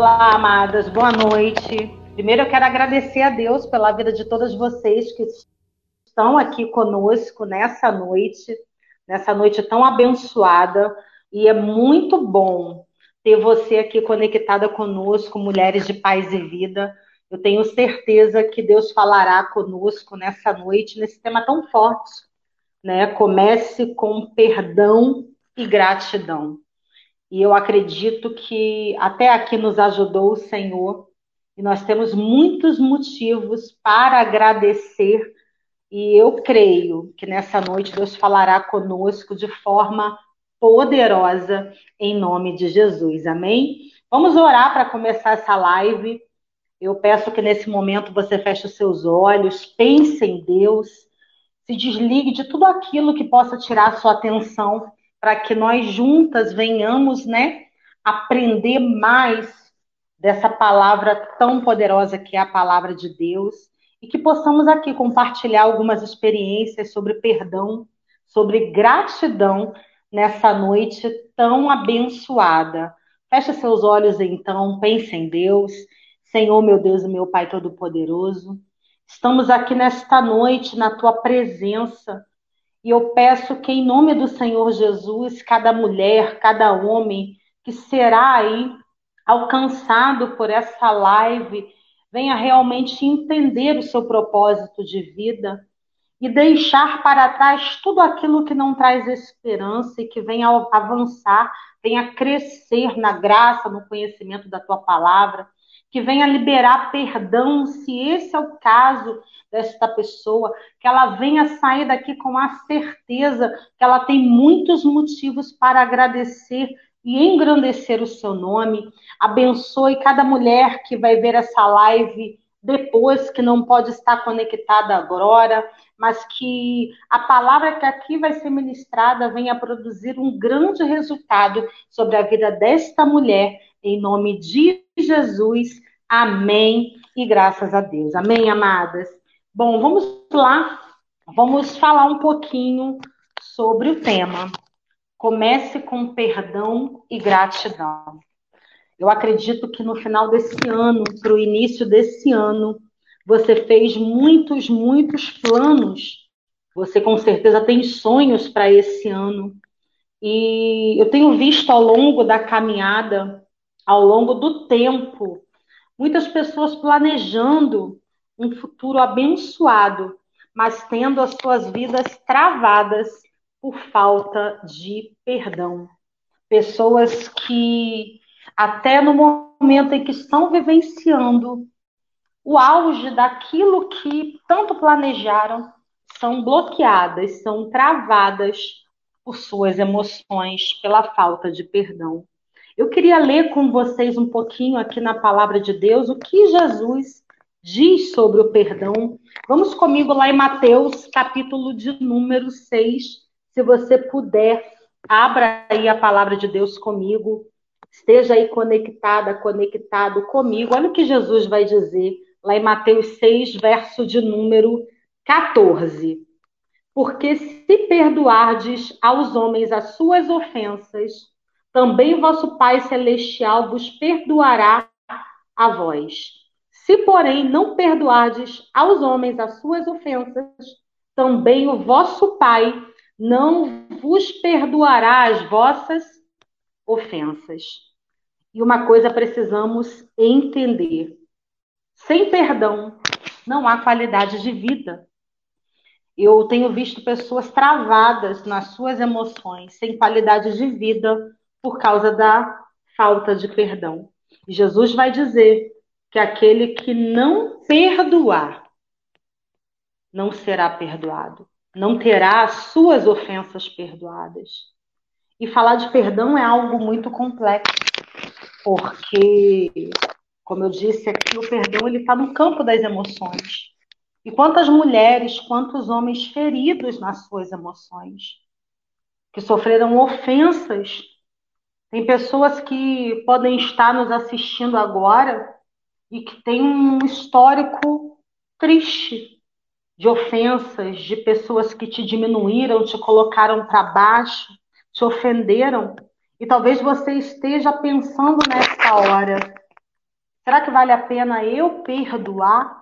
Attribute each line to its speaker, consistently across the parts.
Speaker 1: Olá, amadas, boa noite. Primeiro, eu quero agradecer a Deus pela vida de todas vocês que estão aqui conosco nessa noite, nessa noite tão abençoada. E é muito bom ter você aqui conectada conosco, mulheres de paz e vida. Eu tenho certeza que Deus falará conosco nessa noite, nesse tema tão forte, né? Comece com perdão e gratidão. E eu acredito que até aqui nos ajudou o Senhor, e nós temos muitos motivos para agradecer, e eu creio que nessa noite Deus falará conosco de forma poderosa, em nome de Jesus. Amém? Vamos orar para começar essa live. Eu peço que nesse momento você feche os seus olhos, pense em Deus, se desligue de tudo aquilo que possa tirar sua atenção para que nós juntas venhamos, né, aprender mais dessa palavra tão poderosa que é a palavra de Deus e que possamos aqui compartilhar algumas experiências sobre perdão, sobre gratidão nessa noite tão abençoada. Feche seus olhos então, pense em Deus. Senhor, meu Deus e meu Pai Todo-Poderoso, estamos aqui nesta noite na tua presença e eu peço que, em nome do Senhor Jesus, cada mulher, cada homem que será aí alcançado por essa live, venha realmente entender o seu propósito de vida e deixar para trás tudo aquilo que não traz esperança e que venha avançar, venha crescer na graça, no conhecimento da tua palavra, que venha liberar perdão, se esse é o caso desta pessoa, que ela venha sair daqui com a certeza que ela tem muitos motivos para agradecer e engrandecer o seu nome. Abençoe cada mulher que vai ver essa live depois, que não pode estar conectada agora, mas que a palavra que aqui vai ser ministrada venha produzir um grande resultado sobre a vida desta mulher, em nome de Jesus. Amém. E graças a Deus. Amém, amadas. Bom, vamos lá. Vamos falar um pouquinho sobre o tema. Comece com perdão e gratidão. Eu acredito que no final desse ano, para o início desse ano, você fez muitos, muitos planos. Você com certeza tem sonhos para esse ano. E eu tenho visto ao longo da caminhada, ao longo do tempo, muitas pessoas planejando um futuro abençoado, mas tendo as suas vidas travadas por falta de perdão. Pessoas que, até no momento em que estão vivenciando o auge daquilo que tanto planejaram, são bloqueadas, são travadas por suas emoções, pela falta de perdão. Eu queria ler com vocês um pouquinho aqui na palavra de Deus o que Jesus diz sobre o perdão. Vamos comigo lá em Mateus, capítulo de número 6. Se você puder, abra aí a palavra de Deus comigo. Esteja aí conectada, conectado comigo. Olha o que Jesus vai dizer lá em Mateus 6, verso de número 14. Porque se perdoardes aos homens as suas ofensas, também vosso Pai Celestial vos perdoará a vós. Se, porém, não perdoardes aos homens as suas ofensas, também o vosso Pai não vos perdoará as vossas ofensas. E uma coisa precisamos entender: sem perdão não há qualidade de vida. Eu tenho visto pessoas travadas nas suas emoções, sem qualidade de vida, por causa da falta de perdão. Jesus vai dizer que aquele que não perdoar não será perdoado, não terá as suas ofensas perdoadas. E falar de perdão é algo muito complexo, porque, como eu disse aqui, o perdão ele está no campo das emoções. E quantas mulheres, quantos homens feridos nas suas emoções, que sofreram ofensas. Tem pessoas que podem estar nos assistindo agora e que tem um histórico triste de ofensas, de pessoas que te diminuíram, te colocaram para baixo, te ofenderam. E talvez você esteja pensando nessa hora: Será que vale a pena eu perdoar?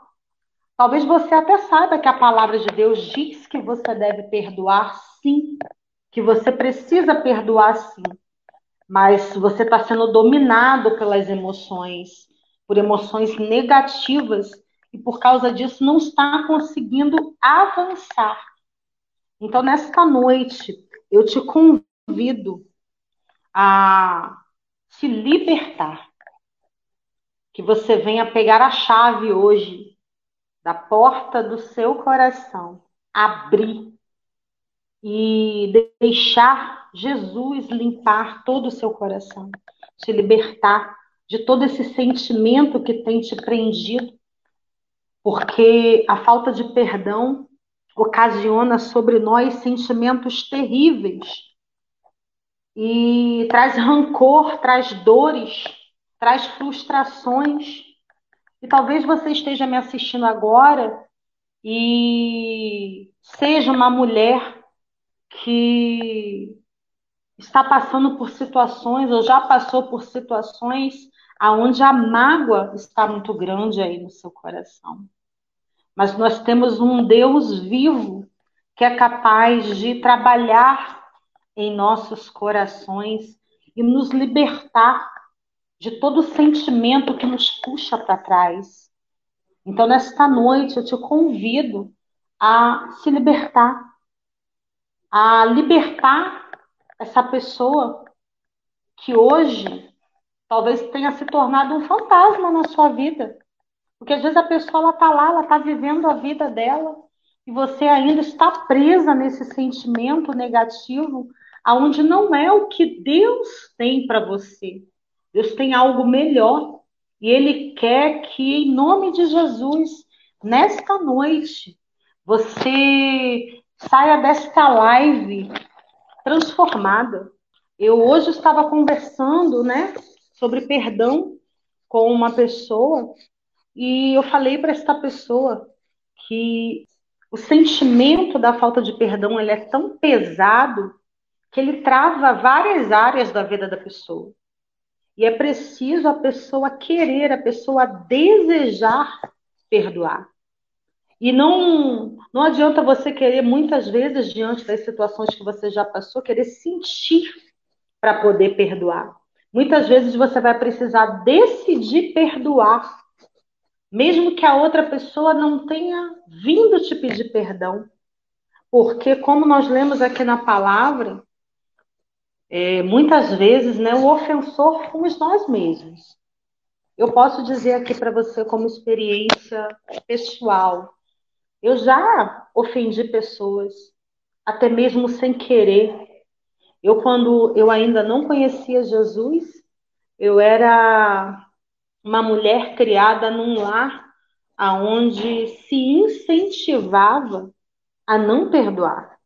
Speaker 1: Talvez você até saiba que a palavra de Deus diz que você deve perdoar sim, que você precisa perdoar sim, mas você está sendo dominado pelas emoções, por emoções negativas, e por causa disso não está conseguindo avançar. Então, nesta noite, eu te convido a se libertar que você venha pegar a chave hoje da porta do seu coração, abrir e deixar Jesus limpar todo o seu coração, te libertar de todo esse sentimento que tem te prendido, porque a falta de perdão ocasiona sobre nós sentimentos terríveis e traz rancor, traz dores traz frustrações. E talvez você esteja me assistindo agora e seja uma mulher que está passando por situações ou já passou por situações aonde a mágoa está muito grande aí no seu coração. Mas nós temos um Deus vivo que é capaz de trabalhar em nossos corações e nos libertar de todo sentimento que nos puxa para trás. Então, nesta noite, eu te convido a se libertar, a libertar essa pessoa que hoje talvez tenha se tornado um fantasma na sua vida. Porque às vezes a pessoa está lá, ela está vivendo a vida dela e você ainda está presa nesse sentimento negativo, aonde não é o que Deus tem para você. Deus tem algo melhor e Ele quer que, em nome de Jesus, nesta noite, você saia desta live transformada. Eu hoje estava conversando, né, sobre perdão com uma pessoa e eu falei para esta pessoa que o sentimento da falta de perdão ele é tão pesado que ele trava várias áreas da vida da pessoa. E é preciso a pessoa querer, a pessoa desejar perdoar. E não, não adianta você querer, muitas vezes, diante das situações que você já passou, querer sentir para poder perdoar. Muitas vezes você vai precisar decidir perdoar, mesmo que a outra pessoa não tenha vindo te pedir perdão. Porque, como nós lemos aqui na palavra, é, muitas vezes, né, o ofensor fomos nós mesmos. Eu posso dizer aqui para você, como experiência pessoal, eu já ofendi pessoas, até mesmo sem querer. Eu, quando eu ainda não conhecia Jesus, eu era uma mulher criada num lar aonde se incentivava a não perdoar.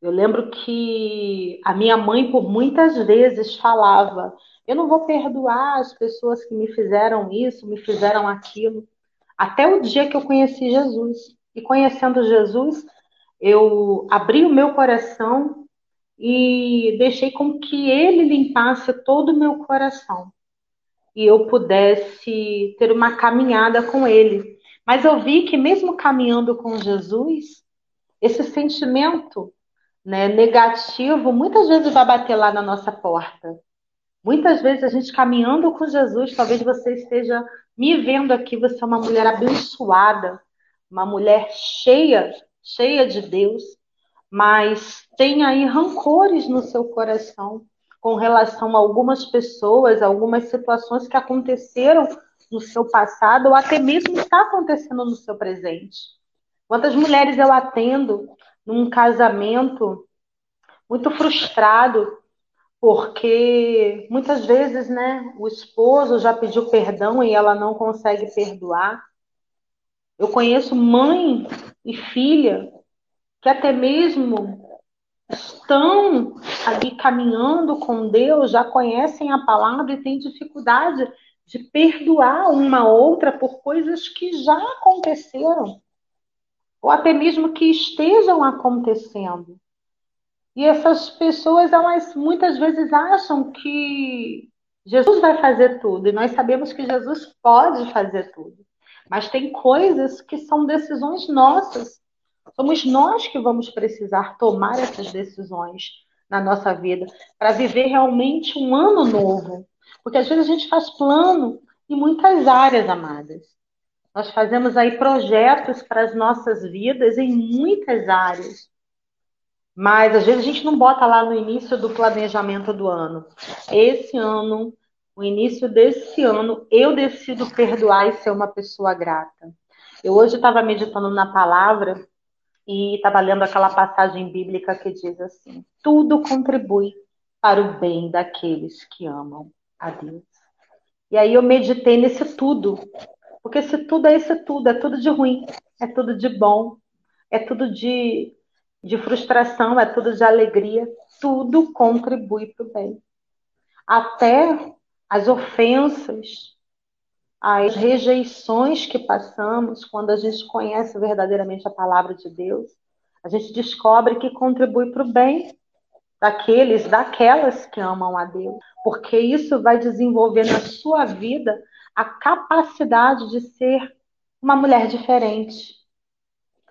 Speaker 1: Eu lembro que a minha mãe, por muitas vezes, falava: Eu não vou perdoar as pessoas que me fizeram isso, me fizeram aquilo. Até o dia que eu conheci Jesus. E conhecendo Jesus, eu abri o meu coração e deixei com que ele limpasse todo o meu coração e eu pudesse ter uma caminhada com ele. Mas eu vi que mesmo caminhando com Jesus, esse sentimento né, negativo muitas vezes vai bater lá na nossa porta. Muitas vezes a gente caminhando com Jesus, talvez você esteja me vendo aqui, você é uma mulher abençoada, uma mulher cheia, cheia de Deus, mas tem aí rancores no seu coração com relação a algumas pessoas, algumas situações que aconteceram no seu passado ou até mesmo está acontecendo no seu presente. Quantas mulheres eu atendo num casamento muito frustrado, porque muitas vezes, né, o esposo já pediu perdão e ela não consegue perdoar. Eu conheço mãe e filha que até mesmo estão ali caminhando com Deus, já conhecem a palavra e têm dificuldade de perdoar uma outra por coisas que já aconteceram ou até mesmo que estejam acontecendo. E essas pessoas, elas muitas vezes acham que Jesus vai fazer tudo e nós sabemos que Jesus pode fazer tudo. Mas tem coisas que são decisões nossas. Somos nós que vamos precisar tomar essas decisões na nossa vida para viver realmente um ano novo. Porque às vezes a gente faz plano em muitas áreas, amadas. Nós fazemos aí projetos para as nossas vidas em muitas áreas. Mas às vezes a gente não bota lá no início do planejamento do ano. Esse ano, o início desse ano, eu decido perdoar e ser uma pessoa grata. Eu hoje estava meditando na palavra e estava lendo aquela passagem bíblica que diz assim: tudo contribui para o bem daqueles que amam a Deus. E aí eu meditei nesse tudo, porque esse tudo é esse tudo, é tudo de ruim, é tudo de bom, é tudo de de frustração, é tudo de alegria, tudo contribui para o bem. Até as ofensas, as rejeições que passamos quando a gente conhece verdadeiramente a palavra de Deus, a gente descobre que contribui para o bem daqueles, daquelas que amam a Deus, porque isso vai desenvolver na sua vida a capacidade de ser uma mulher diferente.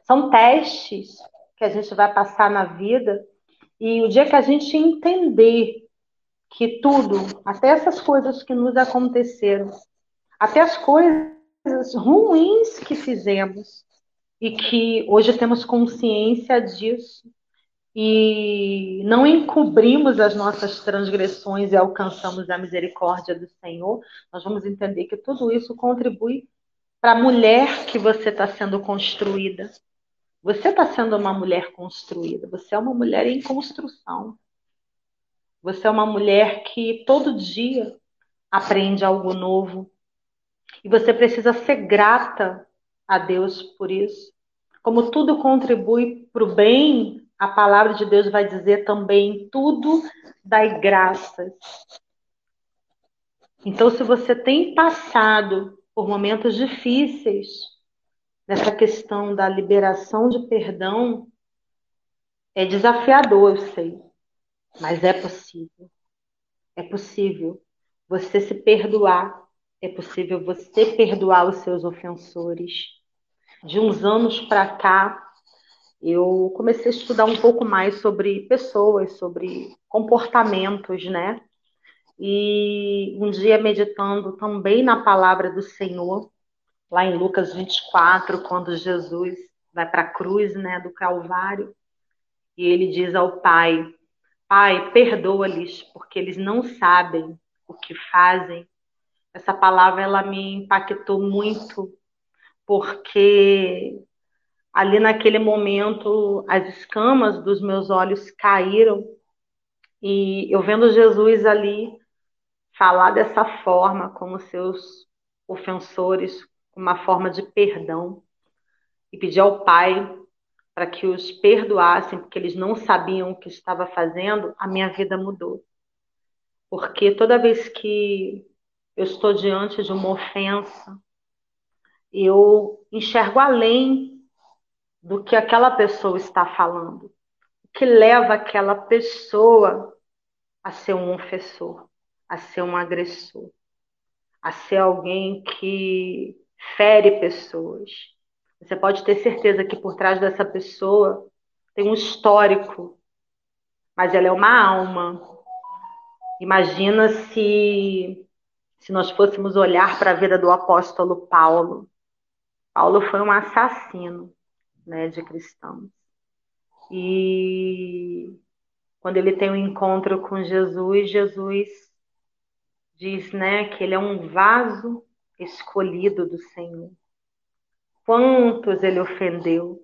Speaker 1: São testes que a gente vai passar na vida. E o dia que a gente entender que tudo, até essas coisas que nos aconteceram, até as coisas ruins que fizemos, e que hoje temos consciência disso, e não encobrimos as nossas transgressões e alcançamos a misericórdia do Senhor, nós vamos entender que tudo isso contribui para a mulher que você está sendo construída, você está sendo uma mulher construída, você é uma mulher em construção. Você é uma mulher que todo dia aprende algo novo. E você precisa ser grata a Deus por isso. Como tudo contribui para o bem, a palavra de Deus vai dizer também: tudo dai graças. Então, se você tem passado por momentos difíceis, nessa questão da liberação de perdão é desafiador, eu sei, mas é possível. É possível você se perdoar, é possível você perdoar os seus ofensores. De uns anos para cá, eu comecei a estudar um pouco mais sobre pessoas, sobre comportamentos, né? E um dia meditando também na palavra do Senhor, lá em Lucas 24, quando Jesus vai para a cruz, né, do Calvário, e ele diz ao Pai: Pai, perdoa-lhes, porque eles não sabem o que fazem. Essa palavra ela me impactou muito, porque ali naquele momento as escamas dos meus olhos caíram e eu vendo Jesus ali falar dessa forma como seus ofensores, uma forma de perdão e pedir ao Pai para que os perdoassem, porque eles não sabiam o que estava fazendo, a minha vida mudou. Porque toda vez que eu estou diante de uma ofensa, eu enxergo além do que aquela pessoa está falando, o que leva aquela pessoa a ser um ofensor, a ser um agressor, a ser alguém que fere pessoas. Você pode ter certeza que por trás dessa pessoa tem um histórico, mas ela é uma alma. Imagina se se nós fôssemos olhar para a vida do apóstolo Paulo. Paulo foi um assassino, né, de cristãos. E quando ele tem um encontro com Jesus, Jesus diz, né, que ele é um vaso escolhido do Senhor. Quantos ele ofendeu,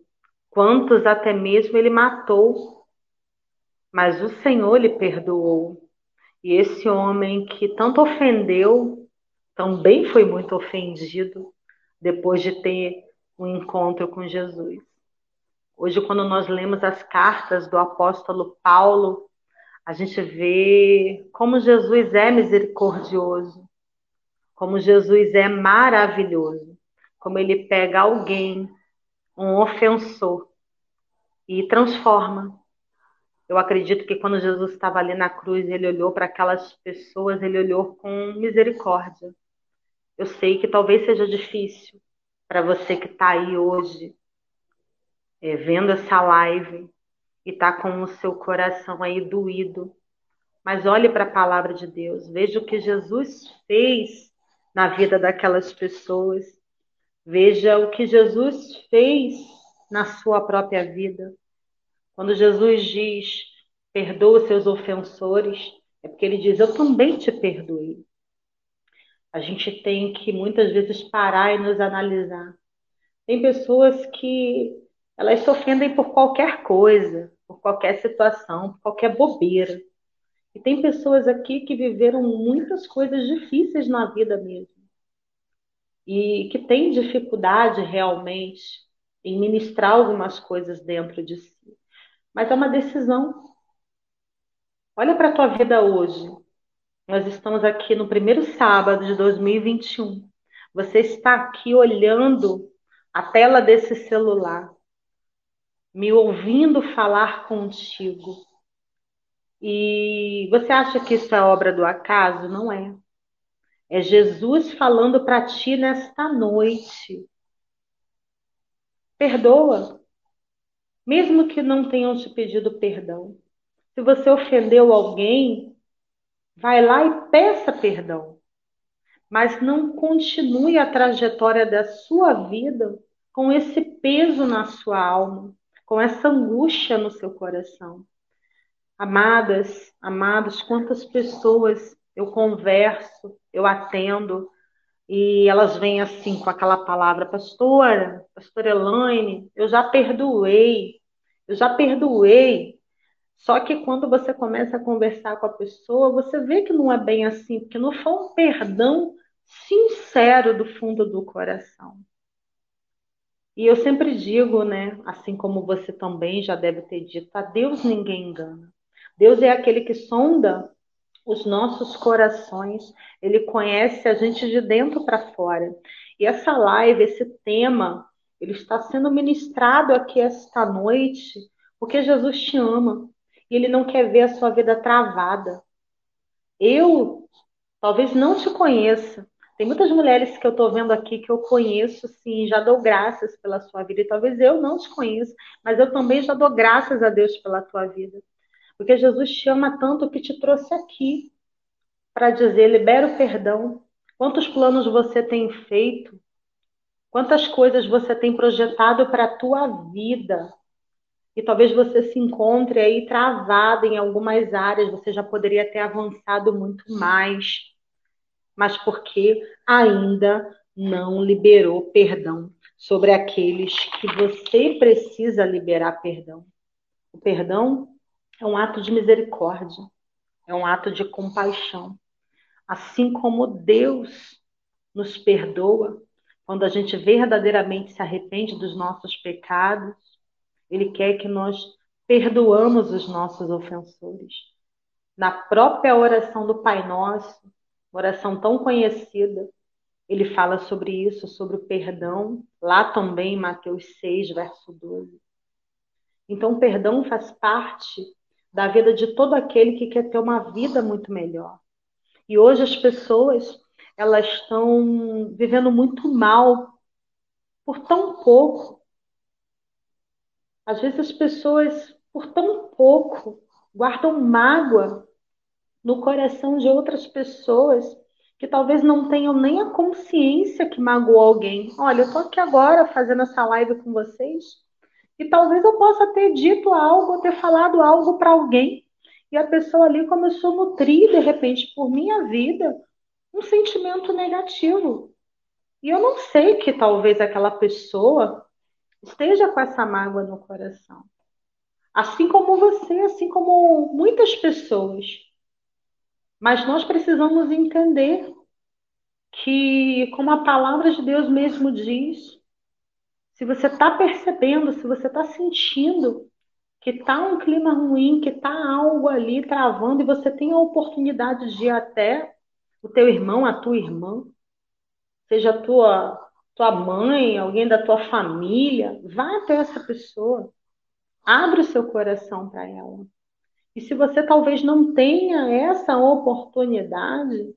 Speaker 1: quantos até mesmo ele matou, mas o Senhor lhe perdoou. E esse homem que tanto ofendeu, também foi muito ofendido depois de ter um encontro com Jesus. Hoje, quando nós lemos as cartas do apóstolo Paulo, a gente vê como Jesus é misericordioso, como Jesus é maravilhoso, como ele pega alguém, um ofensor, e transforma, Eu acredito que quando Jesus estava ali na cruz, ele olhou para aquelas pessoas, ele olhou com misericórdia. Eu sei que talvez seja difícil para você que está aí hoje, é, vendo essa live e está com o seu coração aí doído. Mas olhe para a palavra de Deus, veja o que Jesus fez na vida daquelas pessoas, veja o que Jesus fez na sua própria vida. Quando Jesus diz, perdoa os seus ofensores, é porque ele diz, eu também te perdoei. A gente tem que muitas vezes parar e nos analisar. Tem pessoas que elas se ofendem por qualquer coisa, por qualquer situação, por qualquer bobeira. E tem pessoas aqui que viveram muitas coisas difíceis na vida mesmo. E que têm dificuldade realmente em ministrar algumas coisas dentro de si. Mas é uma decisão. Olha para a tua vida hoje. Nós estamos aqui no primeiro sábado de 2021. Você está aqui olhando a tela desse celular, me ouvindo falar contigo. E você acha que isso é obra do acaso? Não é. É Jesus falando para ti nesta noite. Perdoa mesmo que não tenham te pedido perdão. Se você ofendeu alguém, vai lá e peça perdão. Mas não continue a trajetória da sua vida com esse peso na sua alma, com essa angústia no seu coração. Amadas, amados, quantas pessoas eu converso, eu atendo, e elas vêm assim com aquela palavra, pastora, pastora Elaine, eu já perdoei, eu já perdoei. Só que quando você começa a conversar com a pessoa, você vê que não é bem assim, porque não foi um perdão sincero do fundo do coração. E eu sempre digo, né, assim como você também já deve ter dito, a Deus ninguém engana. Deus é aquele que sonda os nossos corações, ele conhece a gente de dentro para fora. E essa live, esse tema, ele está sendo ministrado aqui esta noite, porque Jesus te ama e ele não quer ver a sua vida travada. Eu talvez não te conheça. Tem muitas mulheres que eu estou vendo aqui que eu conheço, sim, já dou graças pela sua vida. E talvez eu não te conheça, mas eu também já dou graças a Deus pela tua vida. Porque Jesus te ama tanto que te trouxe aqui para dizer: libera o perdão. Quantos planos você tem feito? Quantas coisas você tem projetado para a tua vida? E talvez você se encontre aí travado em algumas áreas, você já poderia ter avançado muito mais, mas porque ainda não liberou perdão sobre aqueles que você precisa liberar perdão. O perdão é um ato de misericórdia, é um ato de compaixão. Assim como Deus nos perdoa, quando a gente verdadeiramente se arrepende dos nossos pecados, Ele quer que nós perdoamos os nossos ofensores. Na própria oração do Pai Nosso, oração tão conhecida, ele fala sobre isso, sobre o perdão, lá também em Mateus 6, verso 12. Então, o perdão faz parte da vida de todo aquele que quer ter uma vida muito melhor. E hoje as pessoas elas estão vivendo muito mal por tão pouco. Às vezes as pessoas, por tão pouco, guardam mágoa no coração de outras pessoas que talvez não tenham nem a consciência que magoou alguém. Olha, eu tô aqui agora fazendo essa live com vocês e talvez eu possa ter dito algo, ter falado algo para alguém, e a pessoa ali começou a nutrir, de repente, por minha vida, um sentimento negativo. E eu não sei que talvez aquela pessoa esteja com essa mágoa no coração. Assim como você, assim como muitas pessoas. Mas nós precisamos entender que, como a palavra de Deus mesmo diz, se você está percebendo, se você está sentindo que está um clima ruim, que está algo ali travando e você tem a oportunidade de ir até o teu irmão, a tua irmã, seja a tua, tua mãe, alguém da tua família, vá até essa pessoa. Abre o seu coração para ela. E se você talvez não tenha essa oportunidade,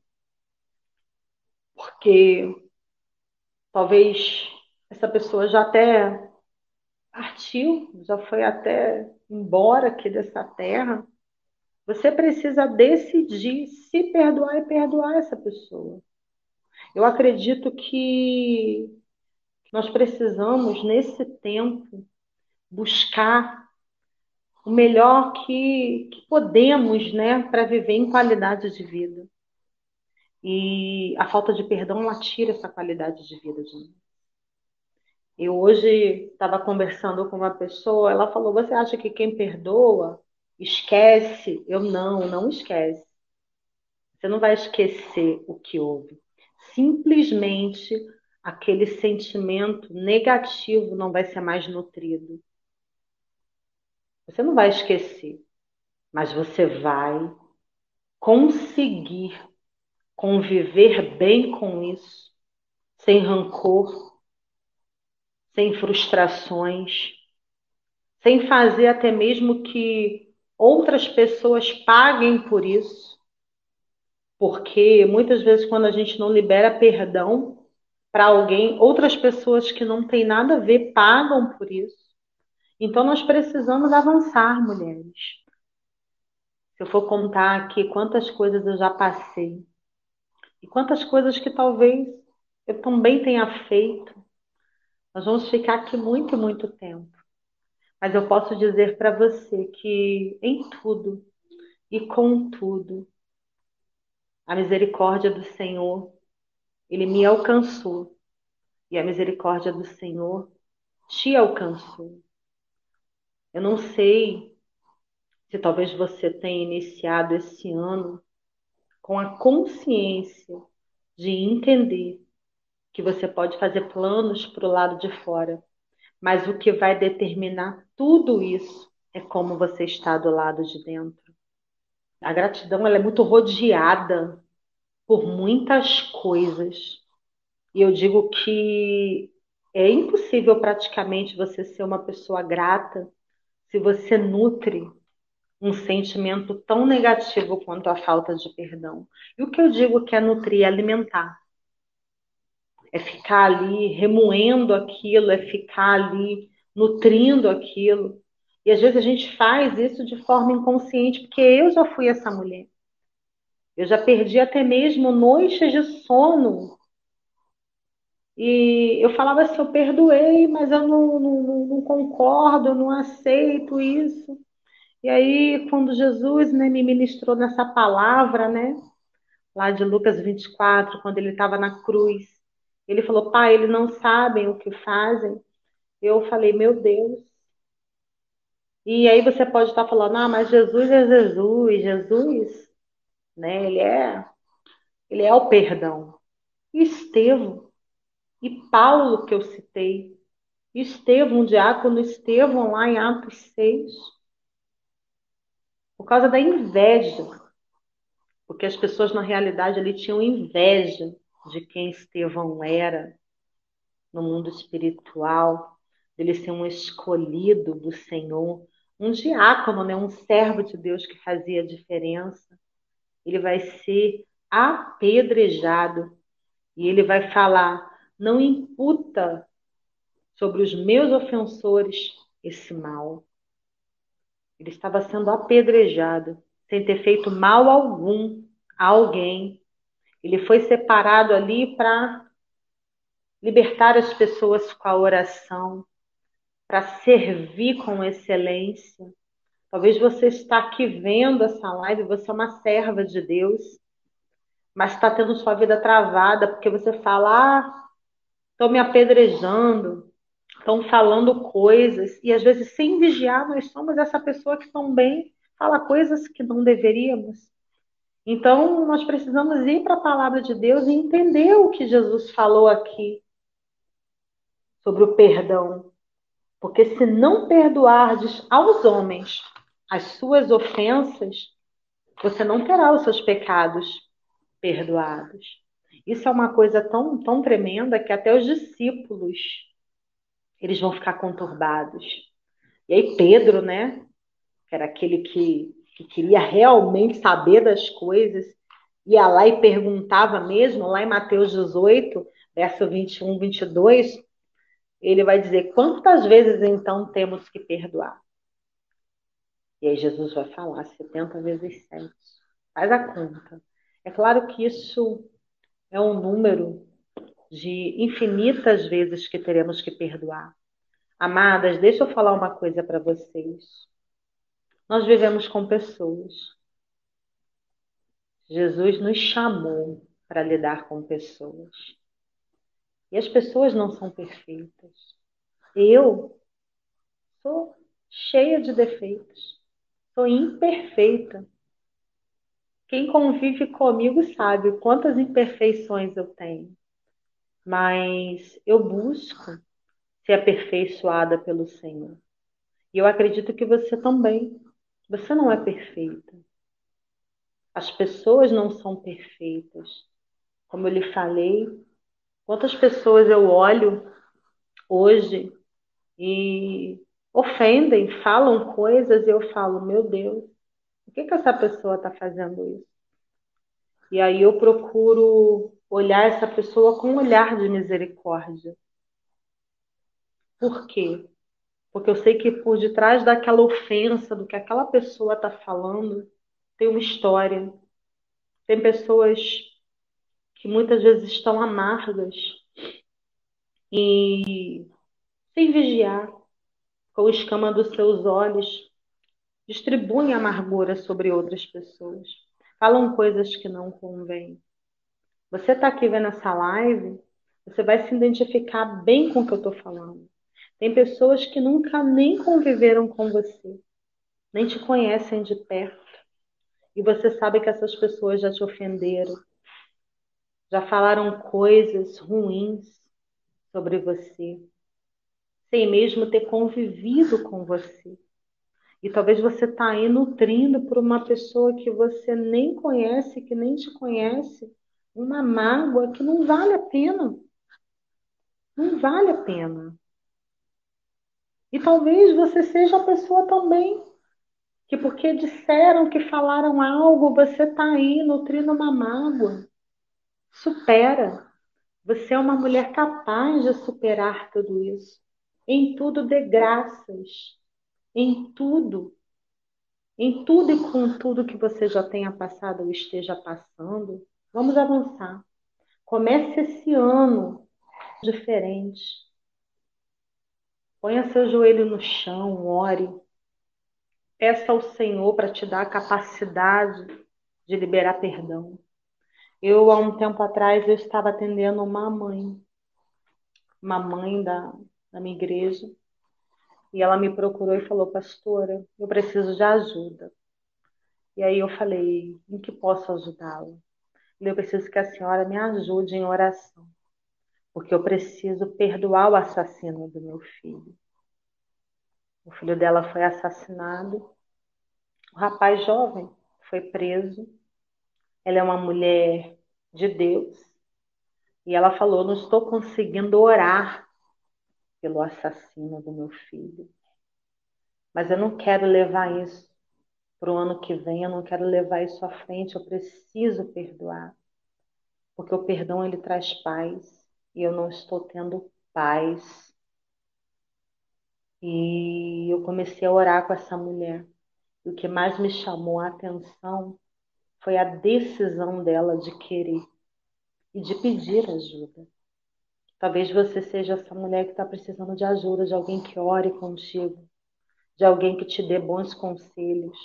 Speaker 1: porque talvez essa pessoa já até partiu, já foi até embora aqui dessa terra, você precisa decidir se perdoar e perdoar essa pessoa. Eu acredito que nós precisamos, nesse tempo, buscar o melhor que, que podemos, né, para viver em qualidade de vida. E a falta de perdão, ela tira essa qualidade de vida de nós. Eu hoje estava conversando com uma pessoa, ela falou: Você acha que quem perdoa esquece? Eu não, não esquece. Você não vai esquecer o que houve. Simplesmente aquele sentimento negativo não vai ser mais nutrido. Você não vai esquecer, mas você vai conseguir conviver bem com isso, sem rancor, sem frustrações, sem fazer até mesmo que outras pessoas paguem por isso. Porque muitas vezes, quando a gente não libera perdão para alguém, outras pessoas que não têm nada a ver pagam por isso. Então, nós precisamos avançar, mulheres. Se eu for contar aqui quantas coisas eu já passei, e quantas coisas que talvez eu também tenha feito, nós vamos ficar aqui muito, muito tempo. Mas eu posso dizer para você que em tudo e com tudo, a misericórdia do Senhor, ele me alcançou. E a misericórdia do Senhor te alcançou. Eu não sei se talvez você tenha iniciado esse ano com a consciência de entender que você pode fazer planos para o lado de fora, mas o que vai determinar tudo isso é como você está do lado de dentro. A gratidão ela é muito rodeada por muitas coisas. E eu digo que é impossível praticamente você ser uma pessoa grata se você nutre um sentimento tão negativo quanto a falta de perdão. E o que eu digo que é nutrir, alimentar. É ficar ali remoendo aquilo, é ficar ali nutrindo aquilo. E às vezes a gente faz isso de forma inconsciente, porque eu já fui essa mulher. Eu já perdi até mesmo noites de sono e eu falava assim, eu perdoei, mas eu não, não, não concordo, eu não aceito isso. E aí, quando Jesus né, me ministrou nessa palavra, né, lá de Lucas 24, quando ele estava na cruz, ele falou, pai, eles não sabem o que fazem. Eu falei, meu Deus. E aí você pode estar falando, ah, mas Jesus é Jesus, Jesus, né, ele é, ele é o perdão. E Estevão, e Paulo, que eu citei, Estevão, diácono Estevão, lá em Atos 6, por causa da inveja, porque as pessoas, na realidade, ali tinham inveja de quem Estevão era no mundo espiritual, dele ser um escolhido do Senhor, um diácono, né, um servo de Deus que fazia diferença. Ele vai ser apedrejado e ele vai falar: não imputa sobre os meus ofensores esse mal. Ele estava sendo apedrejado, sem ter feito mal algum a alguém. Ele foi separado ali para libertar as pessoas com a oração, para servir com excelência. Talvez você está aqui vendo essa live, você é uma serva de Deus, mas está tendo sua vida travada porque você fala: ah, estão me apedrejando, estão falando coisas, e às vezes, sem vigiar, nós somos essa pessoa que também fala coisas que não deveríamos. Então, nós precisamos ir para a palavra de Deus e entender o que Jesus falou aqui sobre o perdão. Porque se não perdoardes aos homens as suas ofensas, você não terá os seus pecados perdoados. Isso é uma coisa tão, tão tremenda que até os discípulos eles vão ficar conturbados. E aí Pedro, né, que era aquele que que queria realmente saber das coisas, ia lá e perguntava mesmo, lá em Mateus 18, verso 21, 22, ele vai dizer: quantas vezes então temos que perdoar? E aí Jesus vai falar 70 vezes 7. Faz a conta. É claro que isso é um número de infinitas vezes que teremos que perdoar. Amadas, deixa eu falar uma coisa para vocês. Nós vivemos com pessoas. Jesus nos chamou para lidar com pessoas. E as pessoas não são perfeitas. Eu sou cheia de defeitos. Sou imperfeita. Quem convive comigo sabe quantas imperfeições eu tenho. Mas eu busco ser aperfeiçoada pelo Senhor. E eu acredito que você também. Você não é perfeita. As pessoas não são perfeitas. Como eu lhe falei, quantas pessoas eu olho hoje e ofendem, falam coisas e eu falo, meu Deus, por que, que essa pessoa está fazendo isso? E aí eu procuro olhar essa pessoa com um olhar de misericórdia. Por quê? Porque eu sei que por detrás daquela ofensa, do que aquela pessoa está falando, tem uma história. Tem pessoas que muitas vezes estão amargas e sem vigiar, com a escama dos seus olhos, distribuem amargura sobre outras pessoas. Falam coisas que não convêm. Você está aqui vendo essa live, você vai se identificar bem com o que eu estou falando. Tem pessoas que nunca nem conviveram com você, nem te conhecem de perto. E você sabe que essas pessoas já te ofenderam, já falaram coisas ruins sobre você, sem mesmo ter convivido com você. E talvez você está aí nutrindo por uma pessoa que você nem conhece, que nem te conhece, uma mágoa que não vale a pena. Não vale a pena. E talvez você seja a pessoa também que porque disseram que falaram algo, você está aí nutrindo uma mágoa. Supera. Você é uma mulher capaz de superar tudo isso. Em tudo dê graças. Em tudo. Em tudo e com tudo que você já tenha passado ou esteja passando, vamos avançar. Comece esse ano diferente. Ponha seu joelho no chão, ore. Peça ao Senhor para te dar a capacidade de liberar perdão. Eu, há um tempo atrás, eu estava atendendo uma mãe, uma mãe da, da minha igreja, e ela me procurou e falou, pastora, eu preciso de ajuda. E aí eu falei, em que posso ajudá-la? Eu preciso que a senhora me ajude em oração porque eu preciso perdoar o assassino do meu filho. O filho dela foi assassinado. O rapaz jovem foi preso. Ela é uma mulher de Deus. E ela falou: Não estou conseguindo orar pelo assassino do meu filho. Mas eu não quero levar isso para o ano que vem, eu não quero levar isso à frente. Eu preciso perdoar. Porque o perdão ele traz paz e eu não estou tendo paz. E eu comecei a orar com essa mulher. E o que mais me chamou a atenção foi a decisão dela de querer e de pedir ajuda. Talvez você seja essa mulher que está precisando de ajuda, de alguém que ore contigo, de alguém que te dê bons conselhos,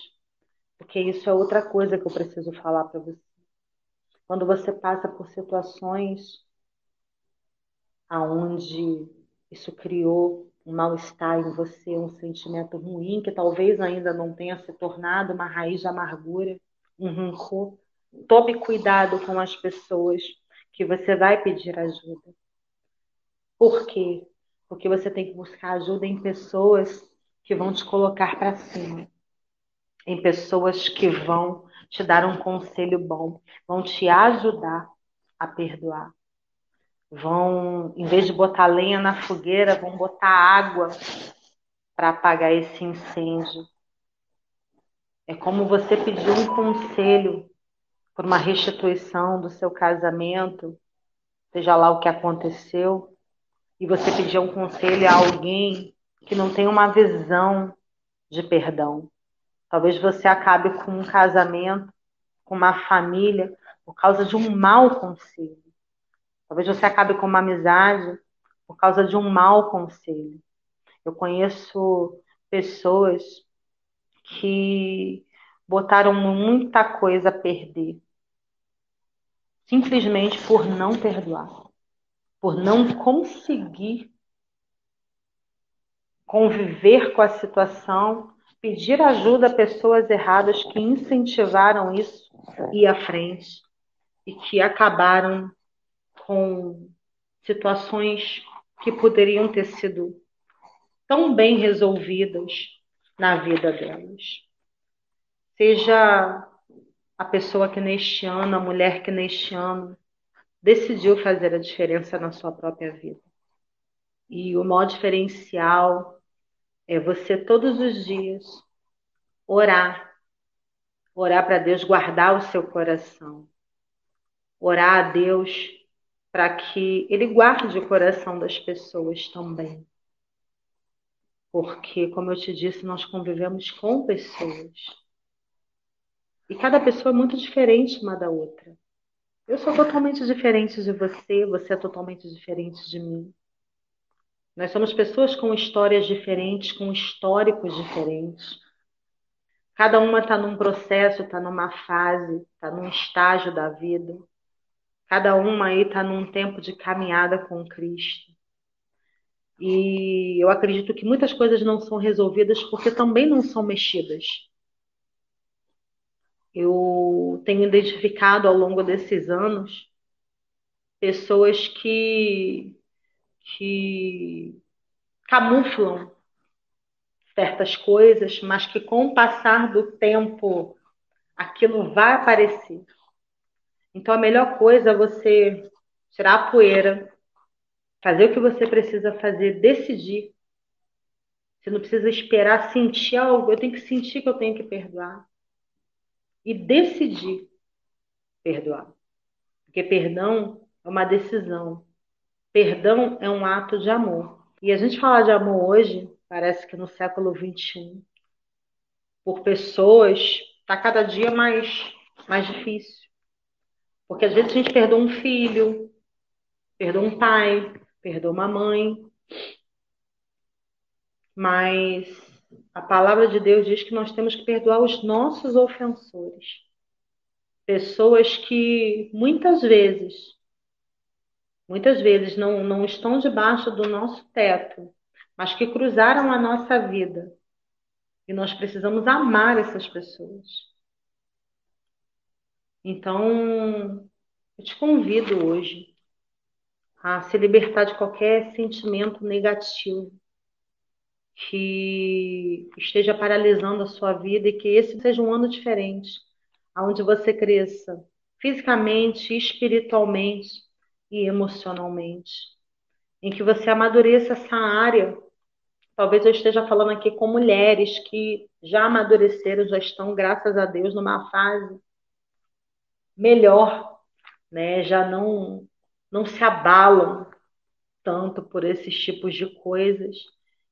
Speaker 1: porque isso é outra coisa que eu preciso falar para você. Quando você passa por situações aonde isso criou um mal-estar em você, um sentimento ruim que talvez ainda não tenha se tornado uma raiz de amargura, um rancor. Tome cuidado com as pessoas que você vai pedir ajuda. Por quê? Porque você tem que buscar ajuda em pessoas que vão te colocar para cima, em pessoas que vão te dar um conselho bom, vão te ajudar a perdoar vão, em vez de botar lenha na fogueira, vão botar água para apagar esse incêndio. É como você pedir um conselho por uma restituição do seu casamento, seja lá o que aconteceu, e você pedir um conselho a alguém que não tem uma visão de perdão. Talvez você acabe com um casamento, com uma família, por causa de um mau conselho. Talvez você acabe com uma amizade por causa de um mau conselho. Eu conheço pessoas que botaram muita coisa a perder simplesmente por não perdoar, por não conseguir conviver com a situação, pedir ajuda a pessoas erradas que incentivaram isso ir à frente e que acabaram com situações que poderiam ter sido tão bem resolvidas na vida delas. Seja a pessoa que neste ano, a mulher que neste ano decidiu fazer a diferença na sua própria vida. E o maior diferencial é você todos os dias orar. Orar para Deus guardar o seu coração. Orar a Deus para que Ele guarde o coração das pessoas também. Porque, como eu te disse, nós convivemos com pessoas. E cada pessoa é muito diferente uma da outra. Eu sou totalmente diferente de você, você é totalmente diferente de mim. Nós somos pessoas com histórias diferentes, com históricos diferentes. Cada uma está num processo, está numa fase, está num estágio da vida. Cada uma aí está num tempo de caminhada com Cristo. E eu acredito que muitas coisas não são resolvidas porque também não são mexidas. Eu tenho identificado ao longo desses anos pessoas que, que camuflam certas coisas, mas que com o passar do tempo aquilo vai aparecer. Então a melhor coisa é você tirar a poeira, fazer o que você precisa fazer, decidir. Você não precisa esperar sentir algo, eu tenho que sentir que eu tenho que perdoar e decidir perdoar. Porque perdão é uma decisão. Perdão é um ato de amor. E a gente falar de amor hoje, parece que no século XXI, por pessoas, está cada dia mais, mais difícil. Porque às vezes a gente perdoa um filho, perdoa um pai, perdoa uma mãe, mas a palavra de Deus diz que nós temos que perdoar os nossos ofensores. Pessoas que muitas vezes, muitas vezes não, não estão debaixo do nosso teto, mas que cruzaram a nossa vida. E nós precisamos amar essas pessoas. Então, eu te convido hoje a se libertar de qualquer sentimento negativo que esteja paralisando a sua vida e que esse seja um ano diferente, onde você cresça fisicamente, espiritualmente e emocionalmente, em que você amadureça essa área. Talvez eu esteja falando aqui com mulheres que já amadureceram, já estão, graças a Deus, numa fase melhor, né? Já não não se abalam tanto por esses tipos de coisas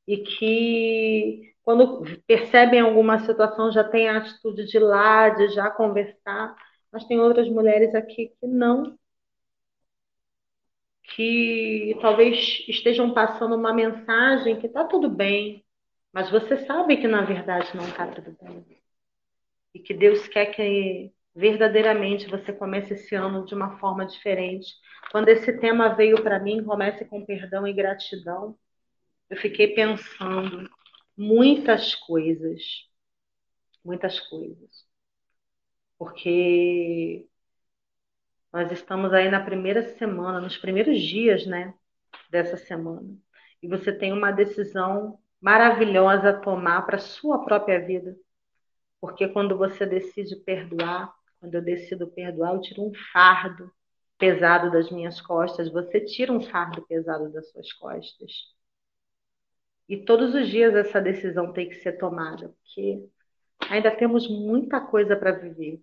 Speaker 1: e que quando percebem alguma situação já tem a atitude de ir lá, de já conversar, mas tem outras mulheres aqui que não, que talvez estejam passando uma mensagem que está tudo bem, mas você sabe que na verdade não está tudo bem. E que Deus quer que verdadeiramente você comece esse ano de uma forma diferente. Quando esse tema veio para mim, comece com perdão e gratidão eu fiquei pensando muitas coisas, muitas coisas. Porque nós estamos aí na primeira semana, nos primeiros dias, né, dessa semana. E você tem uma decisão maravilhosa a tomar para sua própria vida. Porque quando você decide perdoar, quando eu decido perdoar, eu tiro um fardo pesado das minhas costas, você tira um fardo pesado das suas costas. E todos os dias essa decisão tem que ser tomada, porque Ainda temos muita coisa para viver.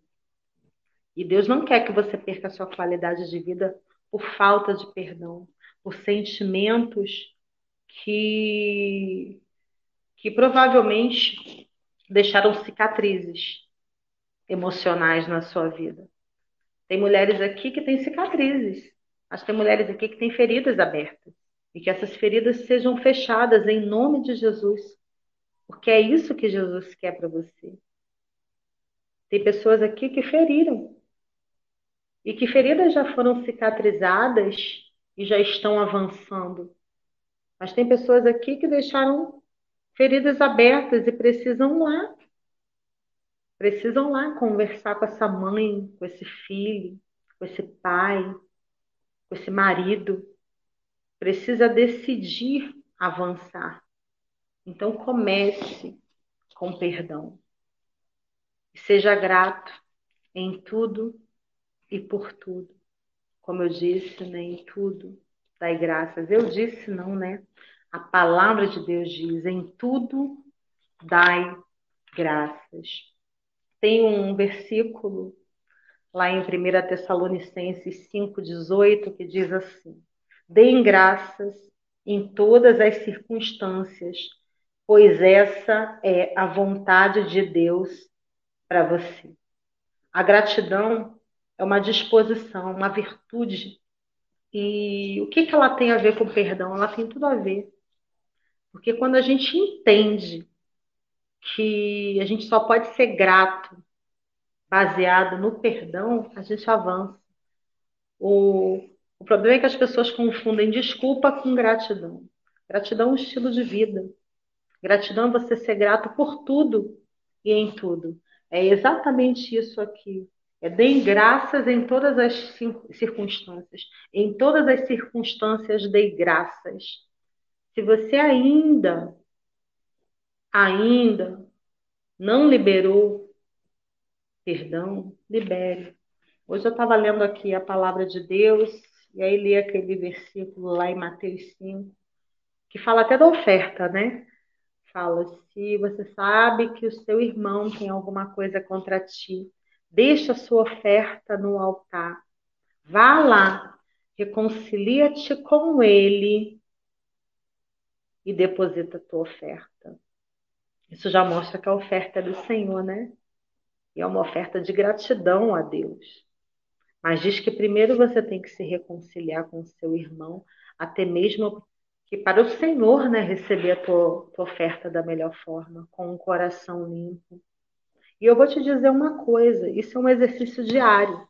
Speaker 1: E Deus não quer que você perca a sua qualidade de vida por falta de perdão, por sentimentos que, que provavelmente deixaram cicatrizes emocionais na sua vida. Tem mulheres aqui que têm cicatrizes, mas tem mulheres aqui que têm feridas abertas. E que essas feridas sejam fechadas em nome de Jesus. Porque é isso que Jesus quer para você. Tem pessoas aqui que feriram. E que feridas já foram cicatrizadas e já estão avançando. Mas tem pessoas aqui que deixaram feridas abertas e precisam lá. Precisam lá conversar com essa mãe, com esse filho, com esse pai, com esse marido. Precisa decidir avançar. Então comece com perdão. Seja grato em tudo e por tudo. Como eu disse, né, em tudo dai graças. Eu disse não, né? A palavra de Deus diz: em tudo dai graças. Tem um versículo lá em 1 Tessalonicenses 5,18 que diz assim: Deem graças em todas as circunstâncias, pois essa é a vontade de Deus para você. A gratidão é uma disposição, uma virtude. E o que, que ela tem a ver com perdão? Ela tem tudo a ver. Porque quando a gente entende que a gente só pode ser grato baseado no perdão, a gente avança. O, o problema é que as pessoas confundem desculpa com gratidão. Gratidão é um estilo de vida. Gratidão é você ser grato por tudo e em tudo. É exatamente isso aqui. É deem graças em todas as circunstâncias. Em todas as circunstâncias, dei graças. Se você ainda, ainda não liberou perdão, libere. Hoje eu estava lendo aqui a palavra de Deus, e aí li aquele versículo lá em Mateus 5, que fala até da oferta, né? Fala: se você sabe que o seu irmão tem alguma coisa contra ti, deixa a sua oferta no altar. Vá lá, reconcilia-te com ele e deposita a tua oferta. Isso já mostra que a oferta é do Senhor, né? E é uma oferta de gratidão a Deus. Mas diz que primeiro você tem que se reconciliar com o seu irmão, até mesmo que para o Senhor né, receber a tua, tua oferta da melhor forma, com um coração limpo. E eu vou te dizer uma coisa: isso é um exercício diário.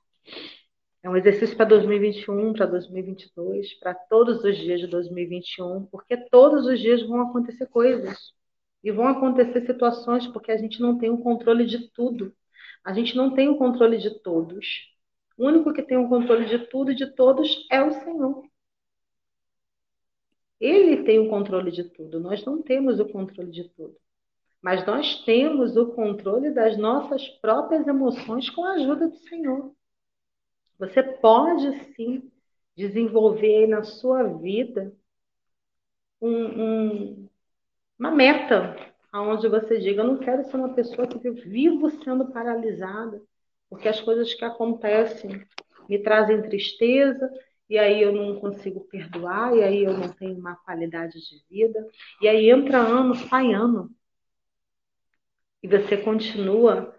Speaker 1: É um exercício para 2021, para 2022, para todos os dias de 2021, porque todos os dias vão acontecer coisas. E vão acontecer situações porque a gente não tem o controle de tudo. A gente não tem o controle de todos. O único que tem o controle de tudo e de todos é o Senhor. Ele tem o controle de tudo, nós não temos o controle de tudo. Mas nós temos o controle das nossas próprias emoções com a ajuda do Senhor. Você pode sim desenvolver na sua vida um, um, uma meta aonde você diga, eu não quero ser uma pessoa que vivo sendo paralisada, porque as coisas que acontecem me trazem tristeza, e aí eu não consigo perdoar, e aí eu não tenho uma qualidade de vida, e aí entra ano, sai ano. E você continua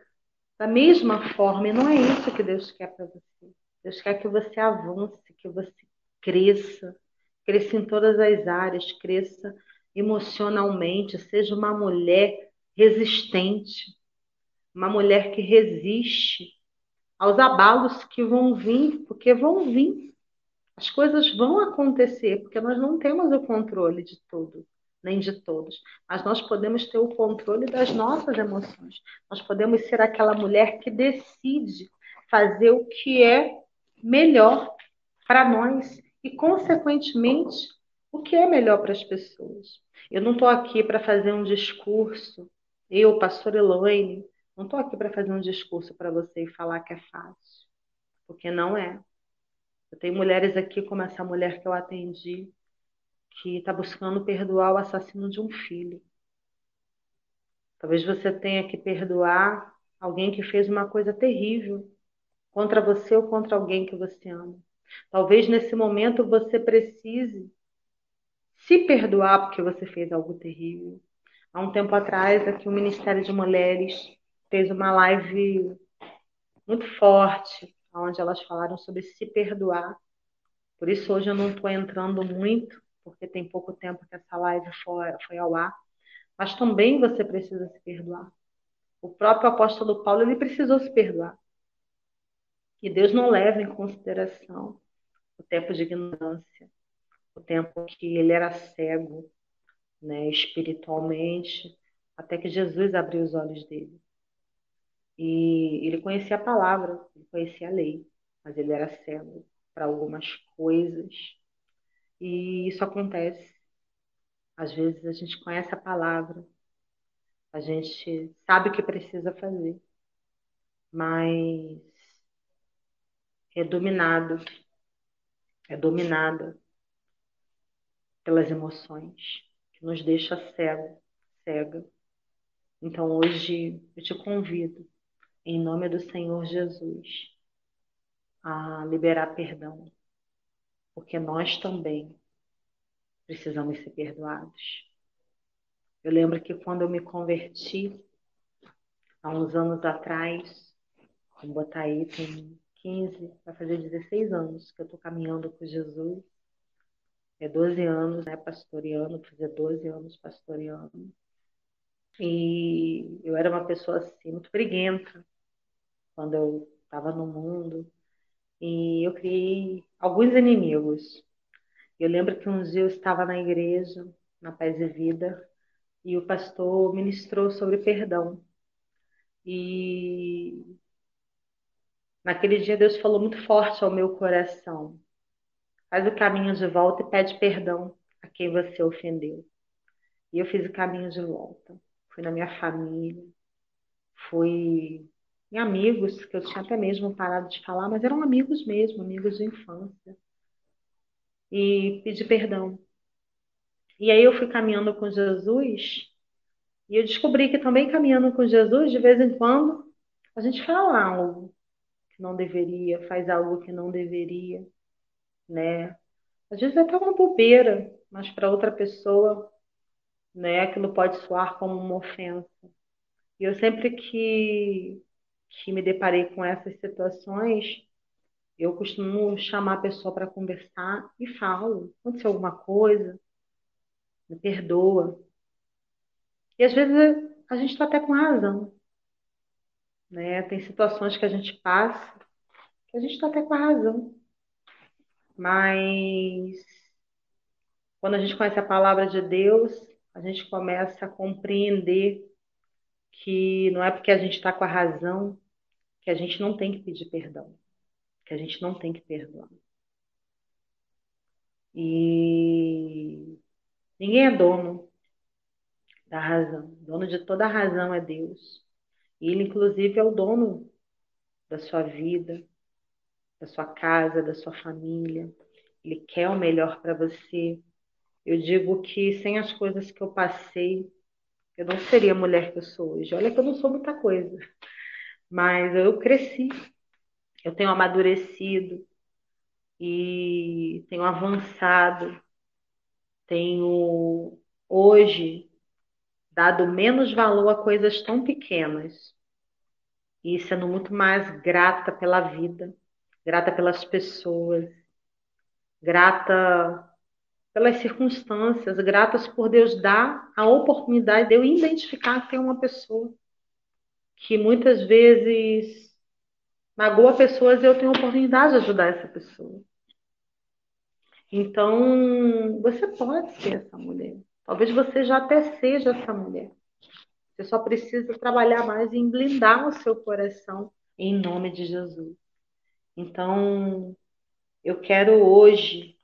Speaker 1: da mesma forma, e não é isso que Deus quer para você. Deus quer que você avance, que você cresça, cresça em todas as áreas, cresça emocionalmente, seja uma mulher resistente, uma mulher que resiste aos abalos que vão vir, porque vão vir. As coisas vão acontecer, porque nós não temos o controle de tudo, nem de todos. Mas nós podemos ter o controle das nossas emoções. Nós podemos ser aquela mulher que decide fazer o que é melhor para nós e, consequentemente, o que é melhor para as pessoas. Eu não estou aqui para fazer um discurso, eu, pastor Elaine, não estou aqui para fazer um discurso para você e falar que é fácil, porque não é. Eu tenho mulheres aqui, como essa mulher que eu atendi, que está buscando perdoar o assassino de um filho. Talvez você tenha que perdoar alguém que fez uma coisa terrível contra você ou contra alguém que você ama. Talvez nesse momento você precise se perdoar porque você fez algo terrível. Há um tempo atrás, aqui o Ministério de Mulheres fez uma live muito forte, onde elas falaram sobre se perdoar. Por isso hoje eu não estou entrando muito, porque tem pouco tempo que essa live foi, foi ao ar. Mas também você precisa se perdoar. O próprio apóstolo Paulo ele precisou se perdoar. E Deus não leva em consideração o tempo de ignorância, o tempo que ele era cego, né, espiritualmente, até que Jesus abriu os olhos dele. E ele conhecia a palavra, ele conhecia a lei, mas ele era cego para algumas coisas. E isso acontece. Às vezes a gente conhece a palavra, a gente sabe o que precisa fazer, mas é dominado, é dominada pelas emoções, que nos deixa cego, cega. Então hoje eu te convido, em nome do Senhor Jesus, a liberar perdão, porque nós também precisamos ser perdoados. Eu lembro que quando eu me converti, há uns anos atrás, vamos botar aí, tem 15, vai fazer 16 anos que eu estou caminhando com Jesus. É 12 anos, né, pastoreando, fazer 12 anos pastoreando. E eu era uma pessoa assim, muito briguenta quando eu estava no mundo. E eu criei alguns inimigos. Eu lembro que um dia eu estava na igreja, na Paz e Vida, e o pastor ministrou sobre perdão. E naquele dia Deus falou muito forte ao meu coração. Faz o caminho de volta e pede perdão a quem você ofendeu. E eu fiz o caminho de volta. Fui na minha família, fui em amigos que eu tinha até mesmo parado de falar, mas eram amigos mesmo, amigos de infância. E pedi perdão. E aí eu fui caminhando com Jesus e eu descobri que também caminhando com Jesus, de vez em quando, a gente fala algo que não deveria, faz algo que não deveria, né? Às vezes é até uma bobeira, mas para outra pessoa, né, aquilo pode soar como uma ofensa. E eu sempre que, que me deparei com essas situações, eu costumo chamar a pessoa para conversar e falo, aconteceu alguma coisa, me perdoa. E às vezes a gente está até com razão. Né? Tem situações que a gente passa que a gente está até com a razão. Mas quando a gente conhece a palavra de Deus, a gente começa a compreender que não é porque a gente está com a razão que a gente não tem que pedir perdão, que a gente não tem que perdoar. E Ninguém é dono da razão. O dono de toda a razão é Deus. Ele, inclusive, é o dono da sua vida, da sua casa, da sua família. Ele quer o melhor para você. Eu digo que sem as coisas que eu passei, eu não seria a mulher que eu sou hoje. Olha que eu não sou muita coisa, mas eu cresci, eu tenho amadurecido e tenho avançado tenho hoje dado menos valor a coisas tão pequenas e sendo muito mais grata pela vida, grata pelas pessoas, grata pelas circunstâncias, gratas por Deus dar a oportunidade de eu identificar que é uma pessoa que muitas vezes magoa pessoas e eu tenho a oportunidade de ajudar essa pessoa. Então, você pode ser essa mulher. Talvez você já até seja essa mulher. Você só precisa trabalhar mais em blindar o seu coração em nome de Jesus. Então, eu quero hoje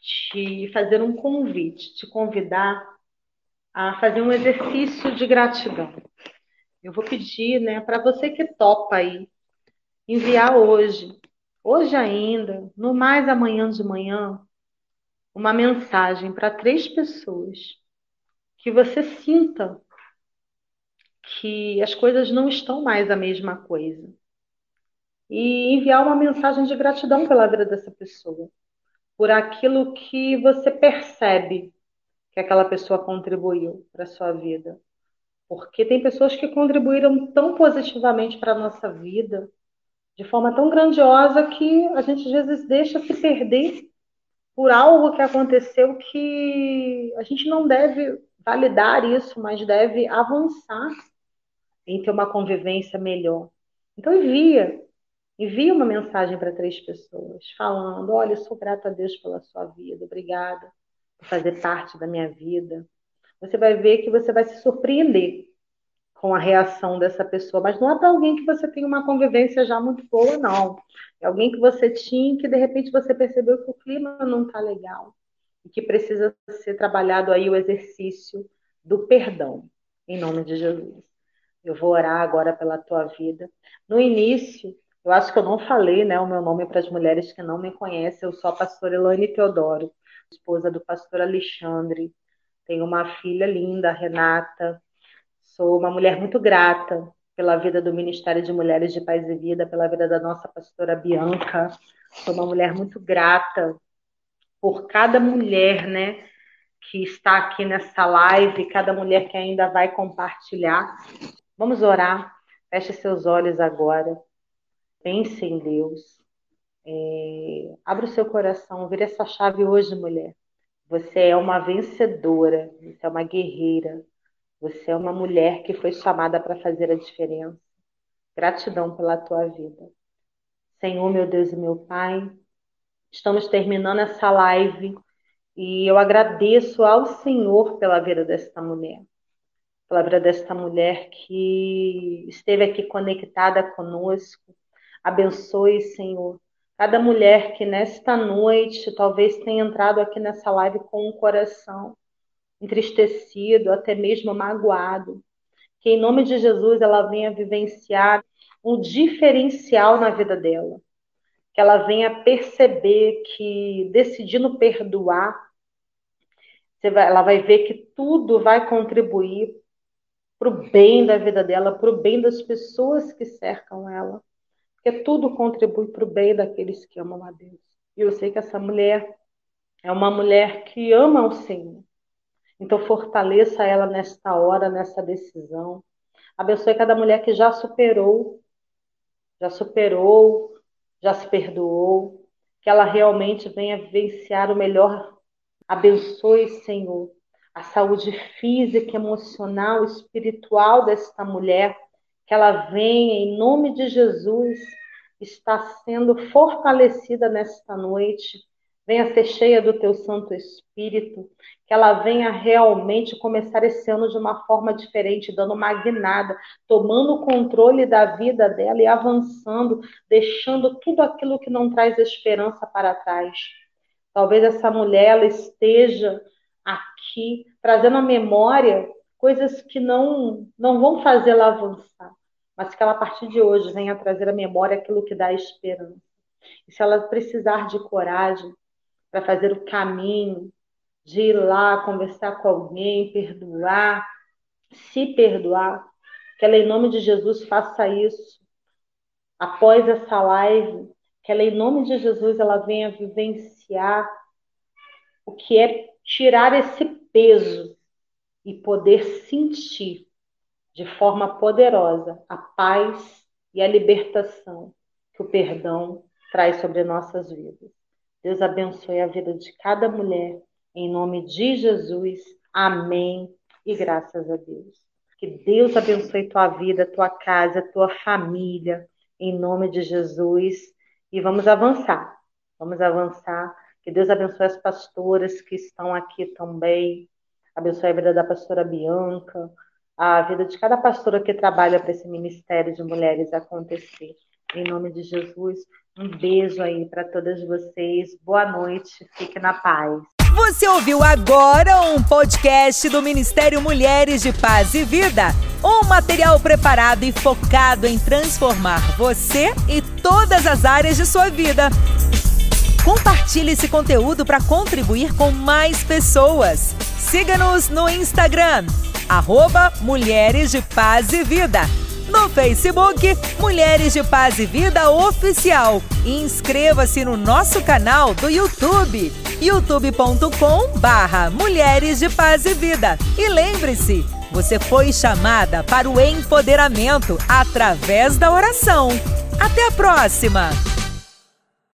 Speaker 1: te fazer um convite, te convidar a fazer um exercício de gratidão. Eu vou pedir, né, para você que topa aí, enviar hoje hoje ainda, no mais amanhã de manhã, uma mensagem para três pessoas que você sinta que as coisas não estão mais a mesma coisa. E enviar uma mensagem de gratidão pela vida dessa pessoa, por aquilo que você percebe que aquela pessoa contribuiu para a sua vida. Porque tem pessoas que contribuíram tão positivamente para a nossa vida, de forma tão grandiosa, que a gente às vezes deixa se perder por algo que aconteceu que a gente não deve validar isso, mas deve avançar em ter uma convivência melhor. Então envia, envia uma mensagem para três pessoas, falando: olha, eu sou grata a Deus pela sua vida, obrigada por fazer parte da minha vida. Você vai ver que você vai se surpreender com a reação dessa pessoa, mas não é para alguém que você tem uma convivência já muito boa, não. É alguém que você tinha que de repente você percebeu que o clima não está legal e que precisa ser trabalhado aí o exercício do perdão, em nome de Jesus. Eu vou orar agora pela tua vida. No início, eu acho que eu não falei né, o meu nome para as mulheres que não me conhecem. Eu sou a pastora Elaine Teodoro, esposa do pastor Alexandre. Tenho uma filha linda, Renata. Sou uma mulher muito grata pela vida do Ministério de Mulheres de Paz e Vida, pela vida da nossa pastora Bianca. Sou uma mulher muito grata por cada mulher, né, que está aqui nessa live, cada mulher que ainda vai compartilhar. Vamos orar. Feche seus olhos agora. Pense em Deus. É... Abra o seu coração. Vira essa chave hoje, mulher. Você é uma vencedora. Você é uma guerreira. Você é uma mulher que foi chamada para fazer a diferença. Gratidão pela tua vida. Senhor, meu Deus e meu Pai, estamos terminando essa live e eu agradeço ao Senhor pela vida desta mulher. Pela vida desta mulher que esteve aqui conectada conosco. Abençoe, Senhor, cada mulher que nesta noite talvez tenha entrado aqui nessa live com um coração entristecido, até mesmo magoado. Que em nome de Jesus ela venha vivenciar um diferencial na vida dela. Que ela venha perceber que decidindo perdoar, ela vai ver que tudo vai contribuir para o bem da vida dela, para o bem das pessoas que cercam ela. Porque tudo contribui para o bem daqueles que amam a Deus. E eu sei que essa mulher é uma mulher que ama o Senhor. Então, fortaleça ela nesta hora, nessa decisão. Abençoe cada mulher que já superou, já superou, já se perdoou, que ela realmente venha vivenciar o melhor. Abençoe, Senhor, a saúde física, emocional, espiritual desta mulher, que ela venha, em nome de Jesus, está sendo fortalecida nesta noite venha ser cheia do teu Santo Espírito, que ela venha realmente começar esse ano de uma forma diferente, dando uma guinada, tomando o controle da vida dela e avançando, deixando tudo aquilo que não traz esperança para trás. Talvez essa mulher esteja aqui trazendo à memória coisas que não não vão fazê-la avançar, mas que ela a partir de hoje venha trazer à memória aquilo que dá esperança. E se ela precisar de coragem, para fazer o caminho de ir lá conversar com alguém, perdoar, se perdoar, que ela, em nome de Jesus, faça isso. Após essa live, que ela, em nome de Jesus, ela venha vivenciar o que é tirar esse peso e poder sentir de forma poderosa a paz e a libertação que o perdão traz sobre nossas vidas. Deus abençoe a vida de cada mulher. Em nome de Jesus. Amém. E graças a Deus. Que Deus abençoe tua vida, tua casa, tua família. Em nome de Jesus. E vamos avançar. Vamos avançar. Que Deus abençoe as pastoras que estão aqui também. Abençoe a vida da pastora Bianca, a vida de cada pastora que trabalha para esse ministério de mulheres acontecer. Em nome de Jesus, um beijo aí para todas vocês. Boa noite, fique na paz.
Speaker 2: Você ouviu agora um podcast do Ministério Mulheres de Paz e Vida. Um material preparado e focado em transformar você e todas as áreas de sua vida. Compartilhe esse conteúdo para contribuir com mais pessoas. Siga-nos no Instagram, arroba Mulheres de Paz e Vida. No Facebook, Mulheres de Paz e Vida Oficial. E inscreva-se no nosso canal do YouTube, youtube.com barra Mulheres de Paz e Vida. E lembre-se, você foi chamada para o empoderamento através da oração. Até a próxima!